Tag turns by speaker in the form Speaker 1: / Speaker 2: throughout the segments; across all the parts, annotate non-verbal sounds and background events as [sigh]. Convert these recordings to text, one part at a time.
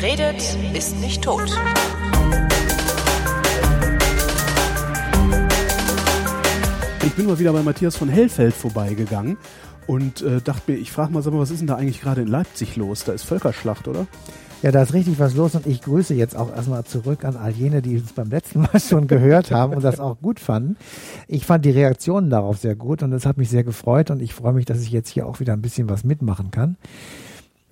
Speaker 1: Wer redet, ist nicht tot.
Speaker 2: Ich bin mal wieder bei Matthias von Hellfeld vorbeigegangen und äh, dachte mir, ich frage mal, sag mal, was ist denn da eigentlich gerade in Leipzig los? Da ist Völkerschlacht, oder?
Speaker 3: Ja, da ist richtig was los und ich grüße jetzt auch erstmal zurück an all jene, die uns beim letzten Mal [laughs] schon gehört haben und das auch gut fanden. Ich fand die Reaktionen darauf sehr gut und das hat mich sehr gefreut und ich freue mich, dass ich jetzt hier auch wieder ein bisschen was mitmachen kann.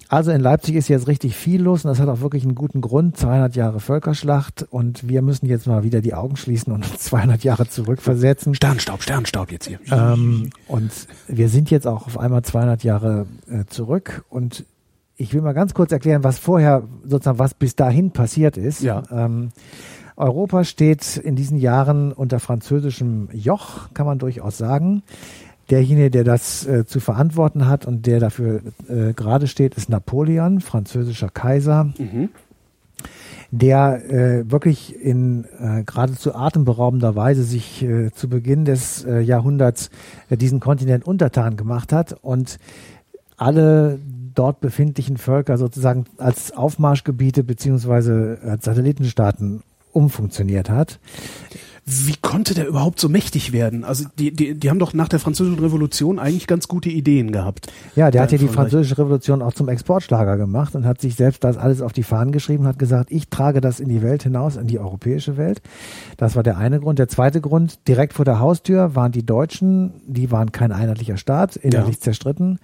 Speaker 3: Also in Leipzig ist jetzt richtig viel los und das hat auch wirklich einen guten Grund. 200 Jahre Völkerschlacht und wir müssen jetzt mal wieder die Augen schließen und 200 [laughs] Jahre zurückversetzen.
Speaker 2: Sternstaub, Sternstaub jetzt hier.
Speaker 3: Ähm, und wir sind jetzt auch auf einmal 200 Jahre äh, zurück und ich will mal ganz kurz erklären, was vorher sozusagen, was bis dahin passiert ist.
Speaker 2: Ja.
Speaker 3: Ähm, Europa steht in diesen Jahren unter französischem Joch, kann man durchaus sagen. Derjenige, der das äh, zu verantworten hat und der dafür äh, gerade steht, ist Napoleon, französischer Kaiser,
Speaker 2: Mhm.
Speaker 3: der äh, wirklich in äh, geradezu atemberaubender Weise sich äh, zu Beginn des äh, Jahrhunderts diesen Kontinent untertan gemacht hat und alle dort befindlichen Völker sozusagen als Aufmarschgebiete beziehungsweise als Satellitenstaaten umfunktioniert hat.
Speaker 2: Wie konnte der überhaupt so mächtig werden? Also die, die, die haben doch nach der Französischen Revolution eigentlich ganz gute Ideen gehabt.
Speaker 3: Ja, der hat ja die französische Revolution auch zum Exportschlager gemacht und hat sich selbst das alles auf die Fahnen geschrieben und hat gesagt, ich trage das in die Welt hinaus, in die europäische Welt. Das war der eine Grund. Der zweite Grund, direkt vor der Haustür waren die Deutschen, die waren kein einheitlicher Staat, innerlich
Speaker 2: Ja.
Speaker 3: zerstritten,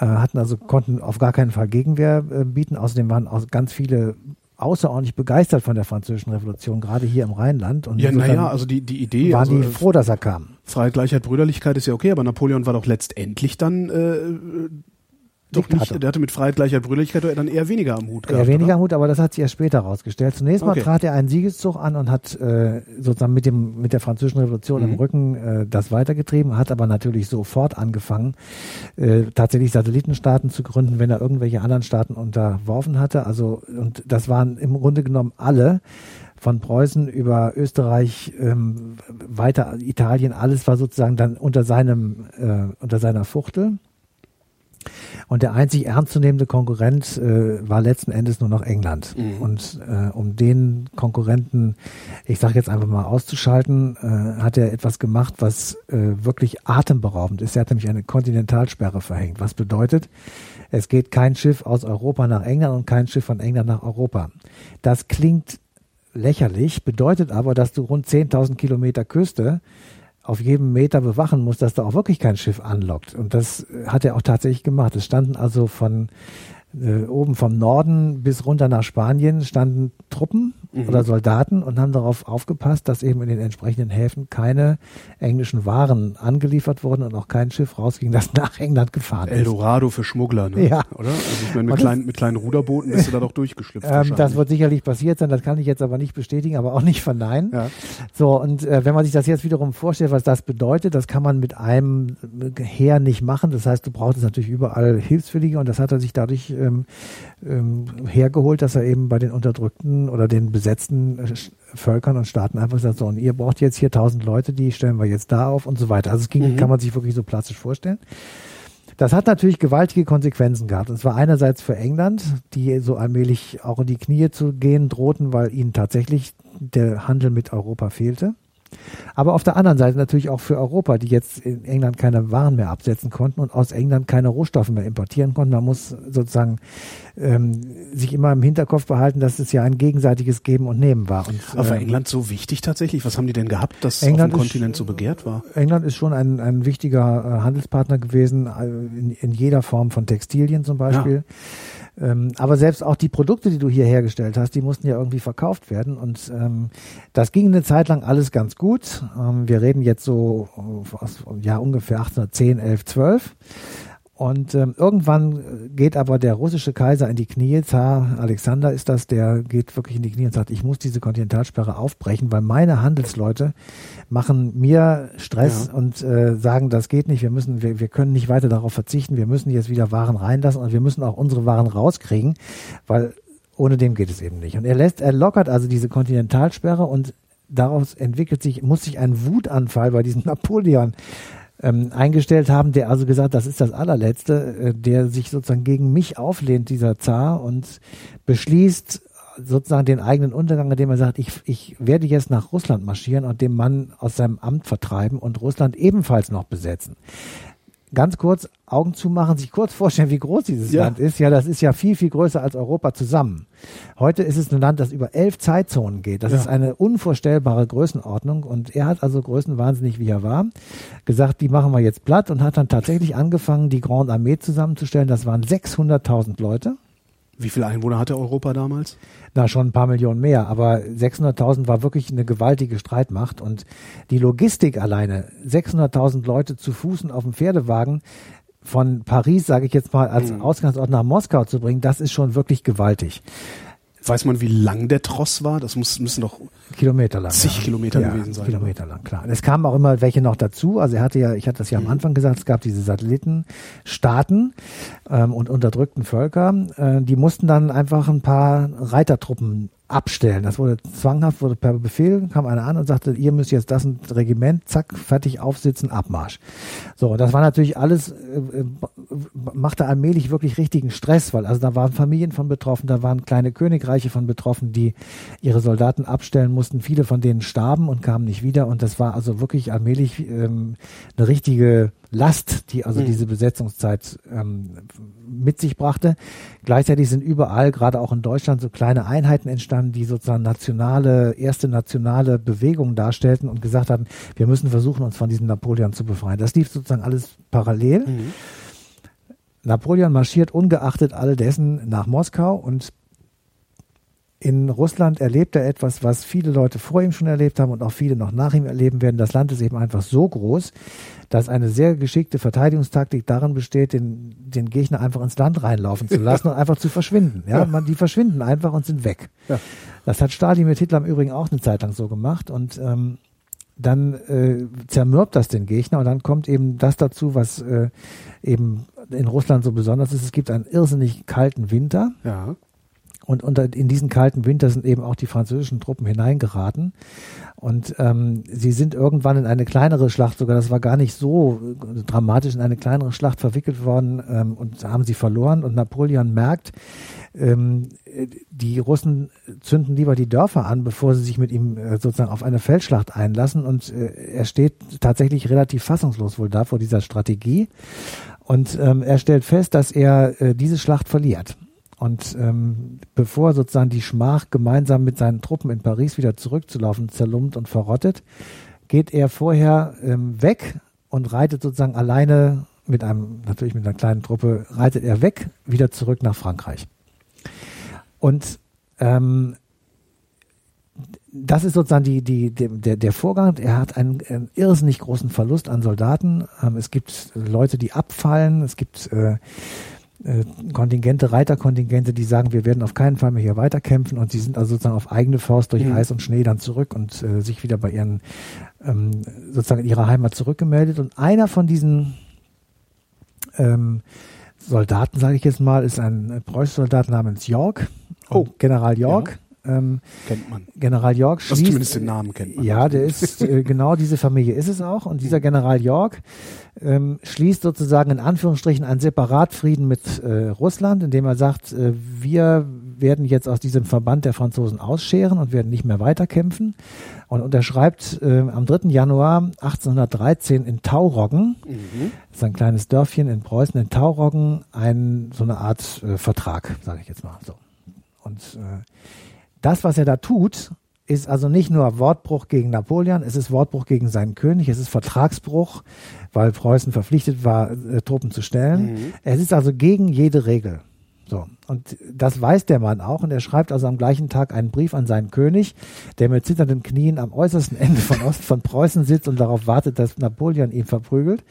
Speaker 3: äh, hatten also, konnten auf gar keinen Fall Gegenwehr äh, bieten. Außerdem waren auch ganz viele außerordentlich begeistert von der französischen Revolution, gerade hier im Rheinland. Und
Speaker 2: Ja, naja, also die, die Idee,
Speaker 3: waren
Speaker 2: also,
Speaker 3: die froh, dass er kam.
Speaker 2: Freiheit, Gleichheit, Brüderlichkeit ist ja okay, aber Napoleon war doch letztendlich dann äh, doch nicht, der hatte mit Freiheit, Gleichheit, Brüderlichkeit dann eher weniger am Hut
Speaker 3: Eher
Speaker 2: gehabt.
Speaker 3: weniger
Speaker 2: oder?
Speaker 3: Mut, aber das hat sich erst später herausgestellt. Zunächst mal
Speaker 2: Okay.
Speaker 3: trat er einen Siegeszug an und hat äh, sozusagen mit dem mit der französischen Revolution
Speaker 2: Mhm.
Speaker 3: im Rücken äh, das weitergetrieben, hat aber natürlich sofort angefangen, äh, tatsächlich Satellitenstaaten zu gründen, wenn er irgendwelche anderen Staaten unterworfen hatte. Also und das waren im Grunde genommen alle von Preußen über Österreich ähm, weiter Italien, alles war sozusagen dann unter seinem äh, unter seiner Fuchtel. Und der einzig ernstzunehmende Konkurrent äh, war letzten Endes nur noch England.
Speaker 2: Mhm.
Speaker 3: Und äh, um den Konkurrenten, ich sage jetzt einfach mal auszuschalten, äh, hat er etwas gemacht, was äh, wirklich atemberaubend ist. Er hat nämlich eine Kontinentalsperre verhängt. Was bedeutet, es geht kein Schiff aus Europa nach England und kein Schiff von England nach Europa. Das klingt lächerlich, bedeutet aber, dass du rund 10.000 Kilometer Küste auf jedem Meter bewachen musst, dass da auch wirklich kein Schiff anlockt. Und das hat er auch tatsächlich gemacht. Es standen also von äh, oben vom Norden bis runter nach Spanien standen Truppen
Speaker 2: Mhm.
Speaker 3: oder Soldaten und haben darauf aufgepasst, dass eben in den entsprechenden Häfen keine englischen Waren angeliefert wurden und auch kein Schiff rausging, das [laughs] nach England gefahren ist.
Speaker 2: Eldorado für Schmuggler, ne?
Speaker 3: Ja.
Speaker 2: Oder? Also ich meine, mit kleinen, mit kleinen Ruderbooten bist du da doch durchgeschlüpft.
Speaker 3: Ähm, das wird sicherlich passiert sein, das kann ich jetzt aber nicht bestätigen, aber auch nicht verneinen.
Speaker 2: ja.
Speaker 3: So, und äh, wenn man sich das jetzt wiederum vorstellt, was das bedeutet, das kann man mit einem Heer nicht machen. Das heißt, du brauchst natürlich überall Hilfswillige und das hat er sich dadurch ähm, ähm, hergeholt, dass er eben bei den unterdrückten oder den besetzten äh, Völkern und Staaten einfach sagt, so, und ihr braucht jetzt hier tausend Leute, die stellen wir jetzt da auf und so weiter. Also es ging,
Speaker 2: Mhm.
Speaker 3: kann man sich wirklich so plastisch vorstellen. Das hat natürlich gewaltige Konsequenzen gehabt. Und zwar einerseits für England, die so allmählich auch in die Knie zu gehen drohten, weil ihnen tatsächlich der Handel mit Europa fehlte. Aber auf der anderen Seite natürlich auch für Europa, die jetzt in England keine Waren mehr absetzen konnten und aus England keine Rohstoffe mehr importieren konnten. Man muss sozusagen ähm, sich immer im Hinterkopf behalten, dass es ja ein gegenseitiges Geben und Nehmen war. Und,
Speaker 2: Aber war
Speaker 3: ähm,
Speaker 2: England so wichtig tatsächlich? Was haben die denn gehabt, dass
Speaker 3: England
Speaker 2: auf dem
Speaker 3: ist-
Speaker 2: Kontinent so begehrt war?
Speaker 3: England ist schon ein, ein wichtiger äh, Handelspartner gewesen, äh, in, in jeder Form von Textilien zum Beispiel. Ähm, aber selbst auch die Produkte, die du hier hergestellt hast, die mussten ja irgendwie verkauft werden. Und ähm, das ging eine Zeit lang alles ganz gut. Ähm, wir reden jetzt so äh, aus ja ungefähr 1810, 11, 12. Und ähm, irgendwann äh, geht aber der russische Kaiser in die Knie, Zar Alexander ist das, der geht wirklich in die Knie und sagt, ich muss diese Kontinentalsperre aufbrechen, weil meine Handelsleute machen mir Stress
Speaker 2: Ja.
Speaker 3: und äh, sagen, das geht nicht, wir müssen, wir, wir können nicht weiter darauf verzichten, wir müssen jetzt wieder Waren reinlassen und wir müssen auch unsere Waren rauskriegen, weil ohne dem geht es eben nicht. Und er lässt, er lockert also diese Kontinentalsperre und daraus entwickelt sich, muss sich ein Wutanfall bei diesem [laughs] Napoleon ähm, eingestellt haben, der also gesagt, das ist das allerletzte, äh, der sich sozusagen gegen mich auflehnt, dieser Zar, und beschließt sozusagen den eigenen Untergang, indem er sagt, ich, ich werde jetzt nach Russland marschieren und den Mann aus seinem Amt vertreiben und Russland ebenfalls noch besetzen ganz kurz Augen zumachen, sich kurz vorstellen, wie groß dieses
Speaker 2: Ja.
Speaker 3: Land ist. Ja, das ist ja viel, viel größer als Europa zusammen. Heute ist es ein Land, das über elf Zeitzonen geht. Das
Speaker 2: Ja.
Speaker 3: ist eine unvorstellbare Größenordnung. Und er hat also größenwahnsinnig, wie er war, gesagt, die machen wir jetzt platt und hat dann tatsächlich angefangen, die Grande Armee zusammenzustellen. Das waren 600.000 Leute.
Speaker 2: Wie viele Einwohner hatte Europa damals?
Speaker 3: Na, schon ein paar Millionen mehr, aber 600.000 war wirklich eine gewaltige Streitmacht und die Logistik alleine, 600.000 Leute zu Fuß und auf dem Pferdewagen von Paris, sage ich jetzt mal, als
Speaker 2: Mhm.
Speaker 3: Ausgangsort nach Moskau zu bringen, das ist schon wirklich gewaltig.
Speaker 2: Weiß man, wie lang der Tross war? Das muss, müssen doch
Speaker 3: Kilometer lang.
Speaker 2: Zig Kilometer
Speaker 3: ja,
Speaker 2: gewesen sein,
Speaker 3: Kilometer lang, klar. Es kamen auch immer welche noch dazu. Also er hatte ja, ich hatte das ja
Speaker 2: Mhm.
Speaker 3: am Anfang gesagt, es gab diese Satellitenstaaten ähm, und unterdrückten Völker. Äh, die mussten dann einfach ein paar Reitertruppen abstellen. Das wurde zwanghaft, wurde per Befehl, kam einer an und sagte, ihr müsst jetzt das ein Regiment, zack, fertig aufsitzen, Abmarsch. So, das war natürlich alles, äh, äh, machte allmählich wirklich richtigen Stress, weil also da waren Familien von betroffen, da waren kleine Königreiche von betroffen, die ihre Soldaten abstellen mussten. Viele von denen starben und kamen nicht wieder und das war also wirklich allmählich ähm, eine richtige Last, die also
Speaker 2: Mhm.
Speaker 3: diese Besetzungszeit ähm, mit sich brachte. Gleichzeitig sind überall, gerade auch in Deutschland, so kleine Einheiten entstanden, die sozusagen nationale, erste nationale Bewegungen darstellten und gesagt haben, wir müssen versuchen, uns von diesem Napoleon zu befreien. Das lief sozusagen alles parallel.
Speaker 2: Mhm.
Speaker 3: Napoleon marschiert ungeachtet all dessen nach Moskau und in Russland erlebt er etwas, was viele Leute vor ihm schon erlebt haben und auch viele noch nach ihm erleben werden. Das Land ist eben einfach so groß, dass eine sehr geschickte Verteidigungstaktik darin besteht, den, den Gegner einfach ins Land reinlaufen zu lassen [laughs] und einfach zu verschwinden. Ja, man, die verschwinden einfach und sind weg.
Speaker 2: Ja.
Speaker 3: Das hat Stalin mit Hitler im Übrigen auch eine Zeit lang so gemacht und ähm, dann äh, zermürbt das den Gegner und dann kommt eben das dazu, was äh, eben in Russland so besonders ist. Es gibt einen irrsinnig kalten Winter
Speaker 2: Ja.
Speaker 3: Und unter, in diesen kalten Winter sind eben auch die französischen Truppen hineingeraten. Und ähm, sie sind irgendwann in eine kleinere Schlacht, sogar das war gar nicht so dramatisch, in eine kleinere Schlacht verwickelt worden ähm, und haben sie verloren. Und Napoleon merkt, ähm, äh, die Russen zünden lieber die Dörfer an, bevor sie sich mit ihm äh, sozusagen auf eine Feldschlacht einlassen. Und äh, er steht tatsächlich relativ fassungslos wohl da vor dieser Strategie. Und ähm, er stellt fest, dass er äh, diese Schlacht verliert. Und ähm, bevor sozusagen die Schmach gemeinsam mit seinen Truppen in Paris wieder zurückzulaufen, zerlumpt und verrottet, geht er vorher ähm, weg und reitet sozusagen alleine mit einem, natürlich mit einer kleinen Truppe, reitet er weg, wieder zurück nach Frankreich. Und ähm, das ist sozusagen die, die, die, der, der Vorgang. Er hat einen, einen irrsinnig großen Verlust an Soldaten. Ähm, es gibt Leute, die abfallen. Es gibt äh, Kontingente, Reiterkontingente, die sagen, wir werden auf keinen Fall mehr hier weiterkämpfen und sie sind also sozusagen auf eigene Faust durch
Speaker 2: Mhm.
Speaker 3: Eis und Schnee dann zurück und äh, sich wieder bei ihren ähm, sozusagen in ihrer Heimat zurückgemeldet. Und einer von diesen ähm, Soldaten, sage ich jetzt mal, ist ein äh, preußischer Soldat namens York.
Speaker 2: Oh.
Speaker 3: General York. Ähm,
Speaker 2: Kennt man.
Speaker 3: General York
Speaker 2: Also
Speaker 3: schließt,
Speaker 2: zumindest den Namen kennt man.
Speaker 3: ja, der ist [laughs] äh, genau diese Familie ist es auch. Und dieser General York ähm, schließt sozusagen in Anführungsstrichen einen Separatfrieden mit äh, Russland, indem er sagt, äh, wir werden jetzt aus diesem Verband der Franzosen ausscheren und werden nicht mehr weiterkämpfen. Und unterschreibt äh, am 3. Januar 1813 in Tauroggen,
Speaker 2: Mhm.
Speaker 3: das ist ein kleines Dörfchen in Preußen, in Tauroggen, ein, so eine Art äh, Vertrag, sage ich jetzt mal so. Und äh, das, was er da tut, ist also nicht nur Wortbruch gegen Napoleon, es ist Wortbruch gegen seinen König, es ist Vertragsbruch, weil Preußen verpflichtet war, äh, Truppen zu stellen.
Speaker 2: Mhm.
Speaker 3: Es ist also gegen jede Regel. So. Und das weiß der Mann auch und er schreibt also am gleichen Tag einen Brief an seinen König, der mit zitternden Knien am äußersten Ende von Ost von Preußen sitzt und darauf wartet, dass Napoleon ihn verprügelt.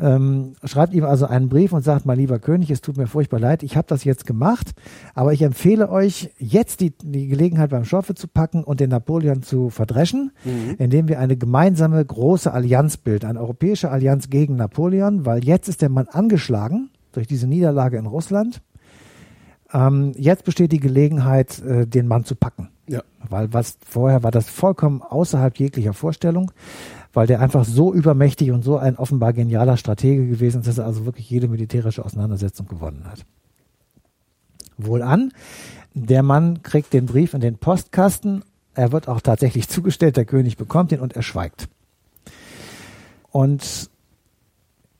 Speaker 3: Ähm, schreibt ihm also einen Brief und sagt, mein lieber König, es tut mir furchtbar leid, ich habe das jetzt gemacht, aber ich empfehle euch, jetzt die, die Gelegenheit beim Schopfe zu packen und den Napoleon zu verdreschen,
Speaker 2: Mhm.
Speaker 3: indem wir eine gemeinsame große Allianz bilden, eine europäische Allianz gegen Napoleon, weil jetzt ist der Mann angeschlagen durch diese Niederlage in Russland. Ähm, jetzt besteht die Gelegenheit, äh, den Mann zu packen.
Speaker 2: Ja.
Speaker 3: Weil was vorher war das vollkommen außerhalb jeglicher Vorstellung, weil der einfach so übermächtig und so ein offenbar genialer Stratege gewesen ist, dass er also wirklich jede militärische Auseinandersetzung gewonnen hat. Wohlan, der Mann kriegt den Brief in den Postkasten, er wird auch tatsächlich [laughs] zugestellt, der König bekommt ihn und er schweigt. Und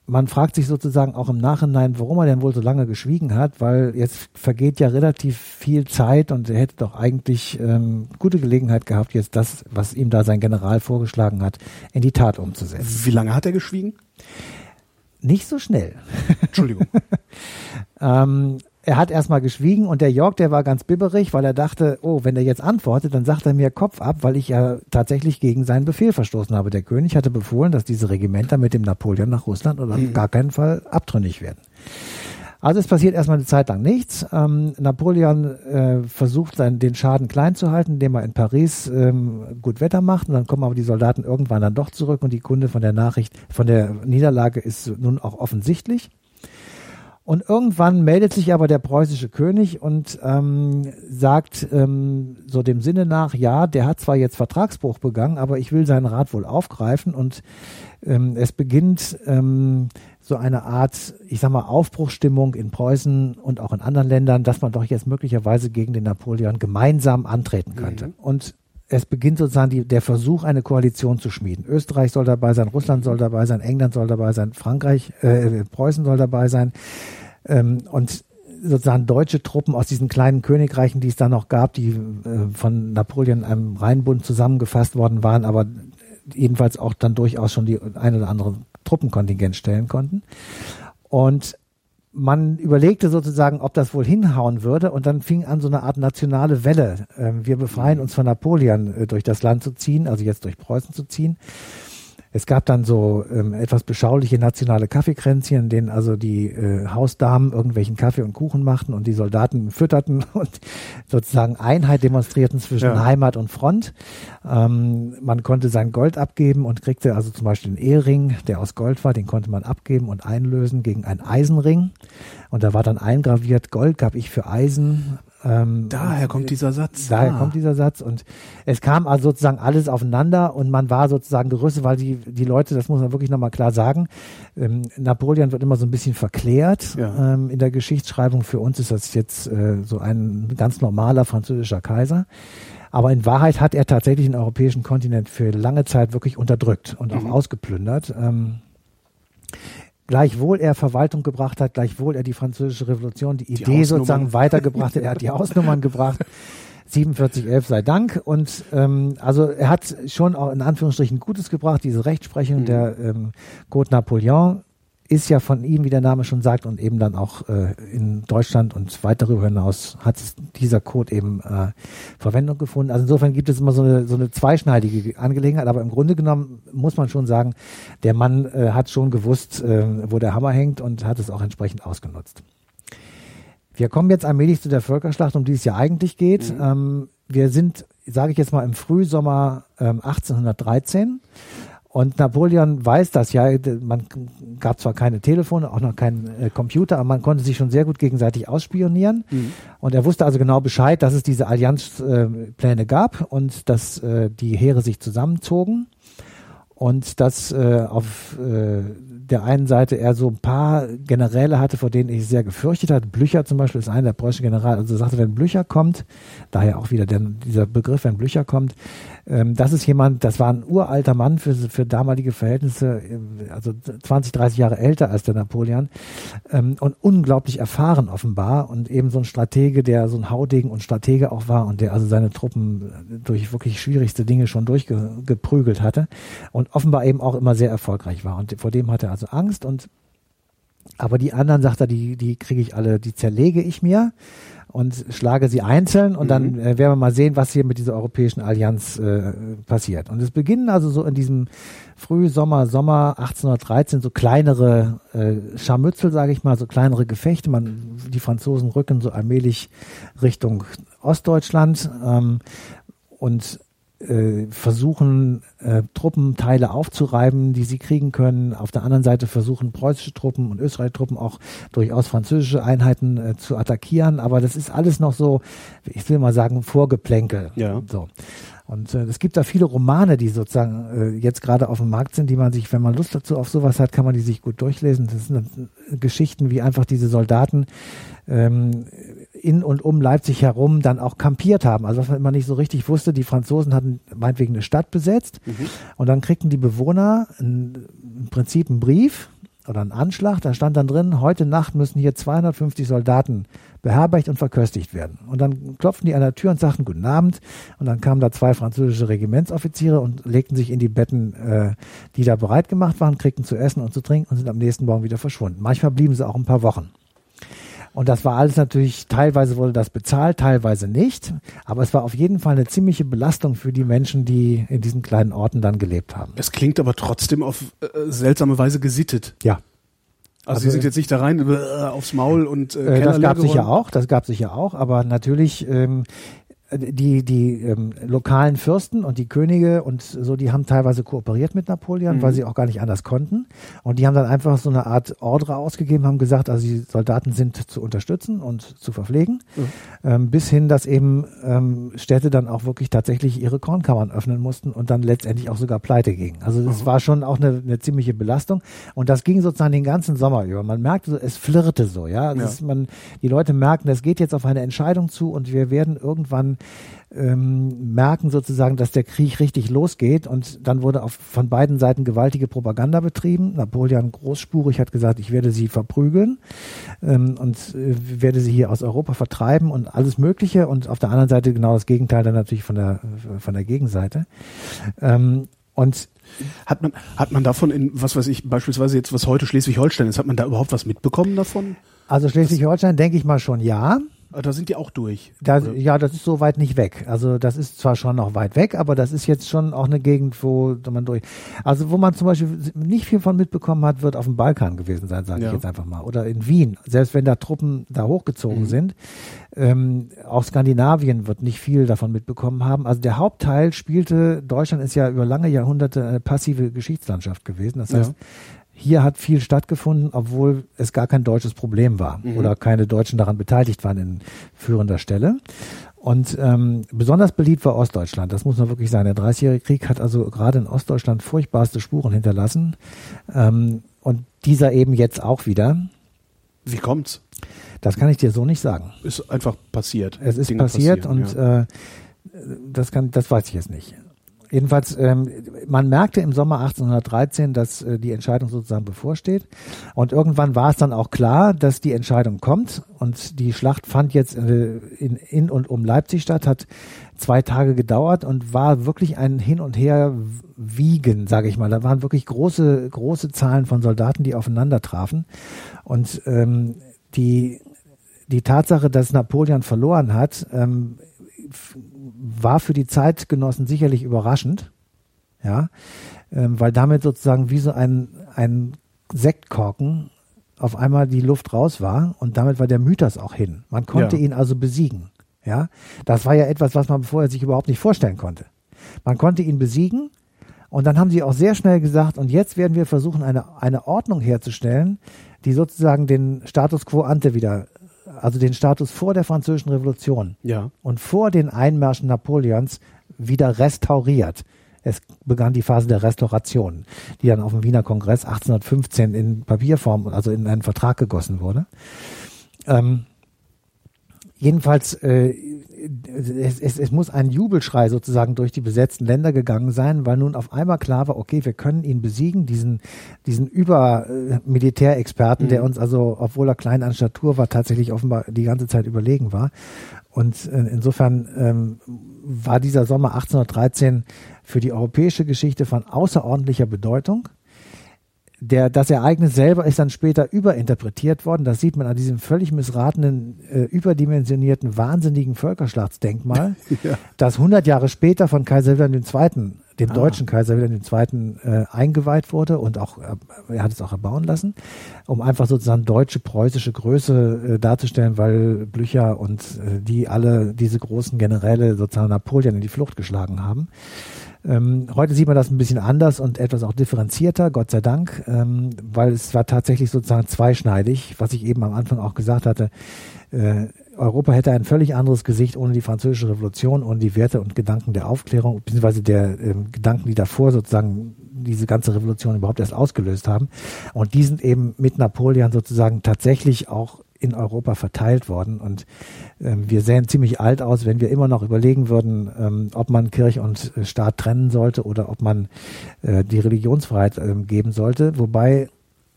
Speaker 3: man fragt sich sozusagen auch im Nachhinein, warum er denn wohl so lange geschwiegen hat, weil jetzt vergeht ja relativ viel Zeit und er hätte doch eigentlich ähm, gute Gelegenheit gehabt, jetzt das, was ihm da sein General vorgeschlagen hat, in die Tat umzusetzen.
Speaker 2: Wie lange hat er geschwiegen?
Speaker 3: Nicht so schnell.
Speaker 2: Entschuldigung. [laughs]
Speaker 3: ähm, er hat erstmal geschwiegen und der York, der war ganz bibberig, weil er dachte, oh, wenn er jetzt antwortet, dann sagt er mir Kopf ab, weil ich ja tatsächlich gegen seinen Befehl verstoßen habe. Der König hatte befohlen, dass diese Regimenter mit dem Napoleon nach Russland oder mhm. gar keinen Fall abtrünnig werden. Also es passiert erstmal eine Zeit lang nichts. Ähm, Napoleon äh, versucht sein, den Schaden klein zu halten, indem er in Paris ähm, gut Wetter macht. Und dann kommen aber die Soldaten irgendwann dann doch zurück und die Kunde von der Nachricht, von der Niederlage ist nun auch offensichtlich. Und irgendwann meldet sich aber der preußische König und ähm, sagt ähm, so dem Sinne nach, ja, der hat zwar jetzt Vertragsbruch begangen, aber ich will seinen Rat wohl aufgreifen und ähm, es beginnt ähm, so eine Art, ich sag mal, Aufbruchstimmung in Preußen und auch in anderen Ländern, dass man doch jetzt möglicherweise gegen den Napoleon gemeinsam antreten könnte. Mhm. Und es beginnt sozusagen die, der Versuch, eine Koalition zu schmieden. Österreich soll dabei sein, Russland soll dabei sein, England soll dabei sein, Frankreich, äh, Preußen soll dabei sein. Ähm, und sozusagen deutsche Truppen aus diesen kleinen Königreichen, die es da noch gab, die äh, von Napoleon einem Rheinbund zusammengefasst worden waren, aber jedenfalls auch dann durchaus schon die ein oder andere Truppenkontingent stellen konnten. Und man überlegte sozusagen, ob das wohl hinhauen würde und dann fing an so eine Art nationale Welle. Ähm, wir befreien uns von Napoleon äh, durch das Land zu ziehen, also jetzt durch Preußen zu ziehen. Es gab dann so ähm, etwas beschauliche nationale Kaffeekränzchen, in denen also die äh, Hausdamen irgendwelchen Kaffee und Kuchen machten und die Soldaten fütterten [laughs] und sozusagen Einheit demonstrierten zwischen ja. Heimat und Front. Ähm, man konnte sein Gold abgeben und kriegte also zum Beispiel den Ehering, der aus Gold war, den konnte man abgeben und einlösen gegen einen Eisenring. Und da war dann eingraviert, Gold gab ich für Eisen,
Speaker 2: ähm, daher kommt dieser Satz.
Speaker 3: Daher ah. kommt dieser Satz und es kam also sozusagen alles aufeinander und man war sozusagen gerüstet, weil die, die Leute, das muss man wirklich nochmal klar sagen, ähm, Napoleon wird immer so ein bisschen verklärt ja. ähm, in der Geschichtsschreibung. Für uns ist das jetzt äh, so ein ganz normaler französischer Kaiser. Aber in Wahrheit hat er tatsächlich den europäischen Kontinent für lange Zeit wirklich unterdrückt und auch mhm. ausgeplündert. Gleichwohl er Verwaltung gebracht hat, gleichwohl er die französische Revolution, die Idee sozusagen weitergebracht hat, er hat die Hausnummern gebracht. [laughs] 4711 sei Dank. Und ähm, also er hat schon auch in Anführungsstrichen Gutes gebracht, diese Rechtsprechung mhm. der ähm, Code Napoleon ist ja von ihm, wie der Name schon sagt, und eben dann auch äh, in Deutschland und weit darüber hinaus hat dieser Code eben äh, Verwendung gefunden. Also insofern gibt es immer so eine, so eine zweischneidige Angelegenheit, aber im Grunde genommen muss man schon sagen, der Mann äh, hat schon gewusst, äh, wo der Hammer hängt und hat es auch entsprechend ausgenutzt. Wir kommen jetzt allmählich zu der Völkerschlacht, um die es ja eigentlich geht. Mhm. Ähm, wir sind, sage ich jetzt mal, im Frühsommer ähm, 1813 und Napoleon weiß das ja. Man gab zwar keine Telefone, auch noch keinen äh, Computer, aber man konnte sich schon sehr gut gegenseitig ausspionieren. Mhm. Und er wusste also genau Bescheid, dass es diese Allianzpläne äh, gab und dass äh, die Heere sich zusammenzogen und dass äh, auf äh, der einen Seite er so ein paar Generäle hatte, vor denen ich sehr gefürchtet hatte. Blücher zum Beispiel ist einer der preußischen Generale. Also sagte, wenn Blücher kommt, daher auch wieder der, dieser Begriff, wenn Blücher kommt, ähm, das ist jemand, das war ein uralter Mann für, für damalige Verhältnisse, äh, also 20, 30 Jahre älter als der Napoleon ähm, und unglaublich erfahren offenbar und eben so ein Stratege, der so ein Haudegen und Stratege auch war und der also seine Truppen durch wirklich schwierigste Dinge schon durchgeprügelt hatte und offenbar eben auch immer sehr erfolgreich war. Und vor dem hatte er also Angst und aber die anderen, sagt er, die, die kriege ich alle, die zerlege ich mir und schlage sie einzeln und mhm. dann äh, werden wir mal sehen, was hier mit dieser europäischen Allianz äh, passiert. Und es beginnen also so in diesem Frühsommer, Sommer 1813 so kleinere äh, Scharmützel, sage ich mal, so kleinere Gefechte. Man, die Franzosen rücken so allmählich Richtung Ostdeutschland ähm, und versuchen, äh, Truppenteile aufzureiben, die sie kriegen können. Auf der anderen Seite versuchen preußische Truppen und österreichische Truppen auch durchaus französische Einheiten äh, zu attackieren. Aber das ist alles noch so, ich will mal sagen, Vorgeplänkel. Ja. So. Und äh, es gibt da viele Romane, die sozusagen äh, jetzt gerade auf dem Markt sind, die man sich, wenn man Lust dazu auf sowas hat, kann man die sich gut durchlesen. Das sind äh, Geschichten, wie einfach diese Soldaten ähm, in und um Leipzig herum dann auch kampiert haben. Also was man immer nicht so richtig wusste, die Franzosen hatten meinetwegen eine Stadt besetzt mhm. und dann kriegten die Bewohner ein, im Prinzip einen Brief oder einen Anschlag, da stand dann drin, heute Nacht müssen hier 250 Soldaten beherbergt und verköstigt werden. Und dann klopften die an der Tür und sagten Guten Abend. Und dann kamen da zwei französische Regimentsoffiziere und legten sich in die Betten, äh, die da bereit gemacht waren, kriegten zu essen und zu trinken und sind am nächsten Morgen wieder verschwunden. Manchmal blieben sie auch ein paar Wochen. Und das war alles natürlich, teilweise wurde das bezahlt, teilweise nicht. Aber es war auf jeden Fall eine ziemliche Belastung für die Menschen, die in diesen kleinen Orten dann gelebt haben.
Speaker 2: Es klingt aber trotzdem auf äh, seltsame Weise gesittet.
Speaker 3: Ja.
Speaker 2: Also, also Sie sind jetzt nicht da rein äh, aufs Maul und
Speaker 3: äh, äh Das gab sicher auch, das gab sicher auch, aber natürlich ähm, die, die ähm, lokalen Fürsten und die Könige und so, die haben teilweise kooperiert mit Napoleon, mhm. weil sie auch gar nicht anders konnten. Und die haben dann einfach so eine Art Ordre ausgegeben, haben gesagt, also die Soldaten sind zu unterstützen und zu verpflegen, mhm. ähm, bis hin, dass eben ähm, Städte dann auch wirklich tatsächlich ihre Kornkammern öffnen mussten und dann letztendlich auch sogar pleite gingen. Also das mhm. war schon auch eine, eine ziemliche Belastung. Und das ging sozusagen den ganzen Sommer über. Man merkte so, es flirrte so, ja. Also ja. Man, die Leute merken, es geht jetzt auf eine Entscheidung zu und wir werden irgendwann ähm, merken sozusagen, dass der Krieg richtig losgeht. Und dann wurde auf, von beiden Seiten gewaltige Propaganda betrieben. Napoleon großspurig hat gesagt, ich werde sie verprügeln ähm, und äh, werde sie hier aus Europa vertreiben und alles Mögliche. Und auf der anderen Seite genau das Gegenteil dann natürlich von der, von der Gegenseite. Ähm, und
Speaker 2: hat man, hat man davon in, was weiß ich, beispielsweise jetzt, was heute Schleswig-Holstein ist, hat man da überhaupt was mitbekommen davon?
Speaker 3: Also Schleswig-Holstein denke ich mal schon ja.
Speaker 2: Da sind die auch durch.
Speaker 3: Da, ja, das ist so weit nicht weg. Also das ist zwar schon noch weit weg, aber das ist jetzt schon auch eine Gegend, wo man durch. Also wo man zum Beispiel nicht viel von mitbekommen hat, wird auf dem Balkan gewesen sein, sage ja. ich jetzt einfach mal. Oder in Wien. Selbst wenn da Truppen da hochgezogen mhm. sind. Ähm, auch Skandinavien wird nicht viel davon mitbekommen haben. Also der Hauptteil spielte, Deutschland ist ja über lange Jahrhunderte eine passive Geschichtslandschaft gewesen. Das heißt, ja hier hat viel stattgefunden, obwohl es gar kein deutsches Problem war mhm. oder keine Deutschen daran beteiligt waren in führender Stelle. Und ähm, besonders beliebt war Ostdeutschland, das muss man wirklich sagen. Der Dreißigjährige Krieg hat also gerade in Ostdeutschland furchtbarste Spuren hinterlassen. Ähm, und dieser eben jetzt auch wieder.
Speaker 2: Wie kommt's?
Speaker 3: Das kann ich dir so nicht sagen.
Speaker 2: Ist einfach passiert.
Speaker 3: Es ist Dinge passiert und ja. äh, das kann, das weiß ich jetzt nicht. Jedenfalls, ähm, man merkte im Sommer 1813, dass äh, die Entscheidung sozusagen bevorsteht. Und irgendwann war es dann auch klar, dass die Entscheidung kommt. Und die Schlacht fand jetzt äh, in, in und um Leipzig statt, hat zwei Tage gedauert und war wirklich ein Hin und Her wiegen, sage ich mal. Da waren wirklich große, große Zahlen von Soldaten, die aufeinander trafen. Und ähm, die, die Tatsache, dass Napoleon verloren hat, ähm, war für die Zeitgenossen sicherlich überraschend, ja, ähm, weil damit sozusagen wie so ein, ein Sektkorken auf einmal die Luft raus war und damit war der Mythos auch hin. Man konnte ja. ihn also besiegen. Ja, das war ja etwas, was man vorher sich überhaupt nicht vorstellen konnte. Man konnte ihn besiegen und dann haben sie auch sehr schnell gesagt, und jetzt werden wir versuchen, eine, eine Ordnung herzustellen, die sozusagen den Status quo ante wieder also den Status vor der Französischen Revolution
Speaker 2: ja.
Speaker 3: und vor den Einmärschen Napoleons wieder restauriert. Es begann die Phase der Restauration, die dann auf dem Wiener Kongress 1815 in Papierform, also in einen Vertrag gegossen wurde. Ähm, jedenfalls äh, es, es, es muss ein Jubelschrei sozusagen durch die besetzten Länder gegangen sein, weil nun auf einmal klar war, okay, wir können ihn besiegen, diesen, diesen Über-Militärexperten, äh, der mhm. uns also, obwohl er klein an Statur war, tatsächlich offenbar die ganze Zeit überlegen war. Und äh, insofern ähm, war dieser Sommer 1813 für die europäische Geschichte von außerordentlicher Bedeutung der, das Ereignis selber ist dann später überinterpretiert worden. Das sieht man an diesem völlig missratenen, äh, überdimensionierten, wahnsinnigen Völkerschlachtsdenkmal, [laughs] ja. das 100 Jahre später von Kaiser Wilhelm II., dem ah. deutschen Kaiser Wilhelm II., äh, eingeweiht wurde und auch, äh, er hat es auch erbauen lassen, um einfach sozusagen deutsche, preußische Größe äh, darzustellen, weil Blücher und äh, die alle, diese großen Generäle sozusagen Napoleon in die Flucht geschlagen haben. Ähm, heute sieht man das ein bisschen anders und etwas auch differenzierter, Gott sei Dank, ähm, weil es war tatsächlich sozusagen zweischneidig, was ich eben am Anfang auch gesagt hatte. Äh, Europa hätte ein völlig anderes Gesicht ohne die französische Revolution, ohne die Werte und Gedanken der Aufklärung, beziehungsweise der äh, Gedanken, die davor sozusagen diese ganze Revolution überhaupt erst ausgelöst haben. Und die sind eben mit Napoleon sozusagen tatsächlich auch in Europa verteilt worden. Und ähm, wir sehen ziemlich alt aus, wenn wir immer noch überlegen würden, ähm, ob man Kirche und äh, Staat trennen sollte oder ob man äh, die Religionsfreiheit ähm, geben sollte. Wobei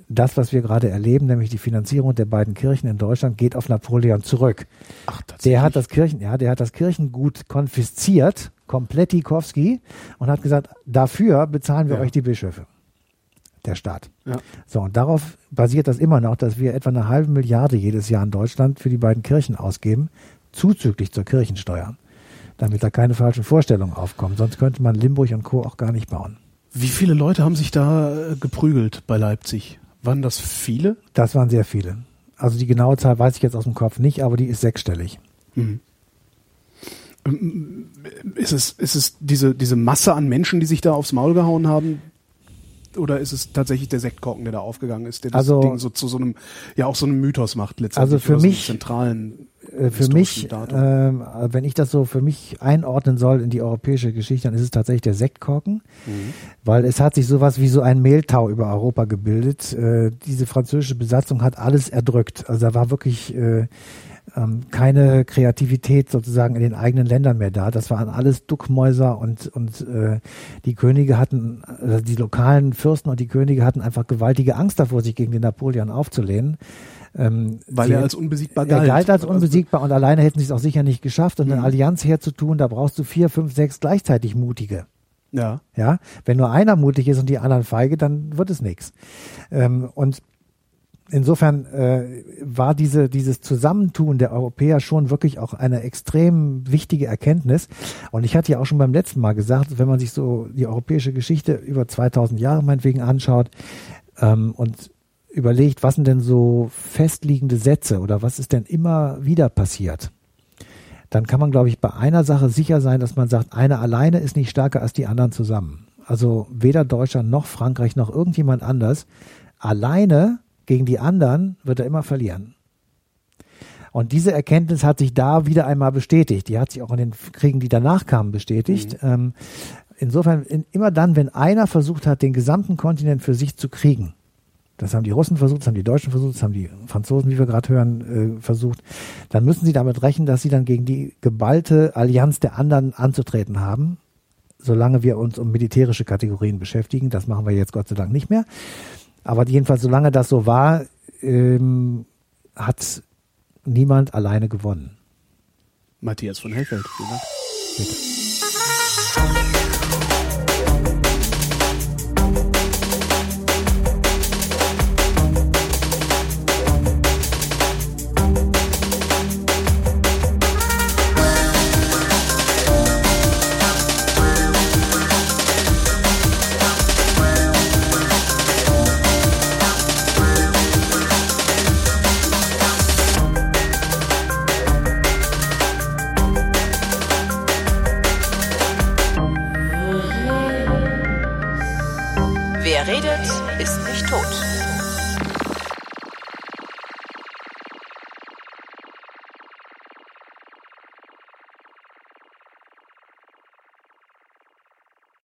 Speaker 3: das, was wir gerade erleben, nämlich die Finanzierung der beiden Kirchen in Deutschland, geht auf Napoleon zurück. Ach, der hat das Kirchen, ja, der hat das Kirchengut konfisziert, komplett Dikowski, und hat gesagt, dafür bezahlen wir ja. euch die Bischöfe. Der Staat. Ja. So, und darauf basiert das immer noch, dass wir etwa eine halbe Milliarde jedes Jahr in Deutschland für die beiden Kirchen ausgeben, zuzüglich zur Kirchensteuer. Damit da keine falschen Vorstellungen aufkommen. Sonst könnte man Limburg und Co. auch gar nicht bauen.
Speaker 2: Wie viele Leute haben sich da äh, geprügelt bei Leipzig? Waren das viele?
Speaker 3: Das waren sehr viele. Also die genaue Zahl weiß ich jetzt aus dem Kopf nicht, aber die ist sechsstellig. Mhm.
Speaker 2: Ist es, ist es diese, diese Masse an Menschen, die sich da aufs Maul gehauen haben, oder ist es tatsächlich der Sektkorken, der da aufgegangen ist, der das also, Ding so zu so einem, ja auch so einem Mythos macht
Speaker 3: letztendlich? Also für mich, so zentralen äh, für mich, äh, wenn ich das so für mich einordnen soll in die europäische Geschichte, dann ist es tatsächlich der Sektkorken, mhm. weil es hat sich sowas wie so ein Mehltau über Europa gebildet. Äh, diese französische Besatzung hat alles erdrückt. Also da war wirklich äh, ähm, keine Kreativität sozusagen in den eigenen Ländern mehr da. Das waren alles Duckmäuser und, und äh, die Könige hatten, also die lokalen Fürsten und die Könige hatten einfach gewaltige Angst davor, sich gegen den Napoleon aufzulehnen.
Speaker 2: Ähm, Weil er als unbesiegbar galt.
Speaker 3: Er galt als unbesiegbar und alleine hätten sie es auch sicher nicht geschafft. Und mhm. eine Allianz herzutun, da brauchst du vier, fünf, sechs gleichzeitig mutige. Ja. Ja. Wenn nur einer mutig ist und die anderen feige, dann wird es nichts. Ähm, und insofern äh, war diese, dieses Zusammentun der Europäer schon wirklich auch eine extrem wichtige Erkenntnis. Und ich hatte ja auch schon beim letzten Mal gesagt, wenn man sich so die europäische Geschichte über 2000 Jahre meinetwegen anschaut ähm, und überlegt, was sind denn so festliegende Sätze oder was ist denn immer wieder passiert, dann kann man, glaube ich, bei einer Sache sicher sein, dass man sagt, eine alleine ist nicht stärker als die anderen zusammen. Also weder Deutschland noch Frankreich noch irgendjemand anders alleine gegen die anderen wird er immer verlieren. Und diese Erkenntnis hat sich da wieder einmal bestätigt. Die hat sich auch in den Kriegen, die danach kamen, bestätigt. Mhm. Ähm, insofern, in, immer dann, wenn einer versucht hat, den gesamten Kontinent für sich zu kriegen, das haben die Russen versucht, das haben die Deutschen versucht, das haben die Franzosen, wie wir gerade hören, äh, versucht, dann müssen sie damit rechnen, dass sie dann gegen die geballte Allianz der anderen anzutreten haben, solange wir uns um militärische Kategorien beschäftigen. Das machen wir jetzt Gott sei Dank nicht mehr. Aber jedenfalls, solange das so war, ähm, hat niemand alleine gewonnen.
Speaker 2: Matthias von Hellfeld, vielen Dank. Bitte.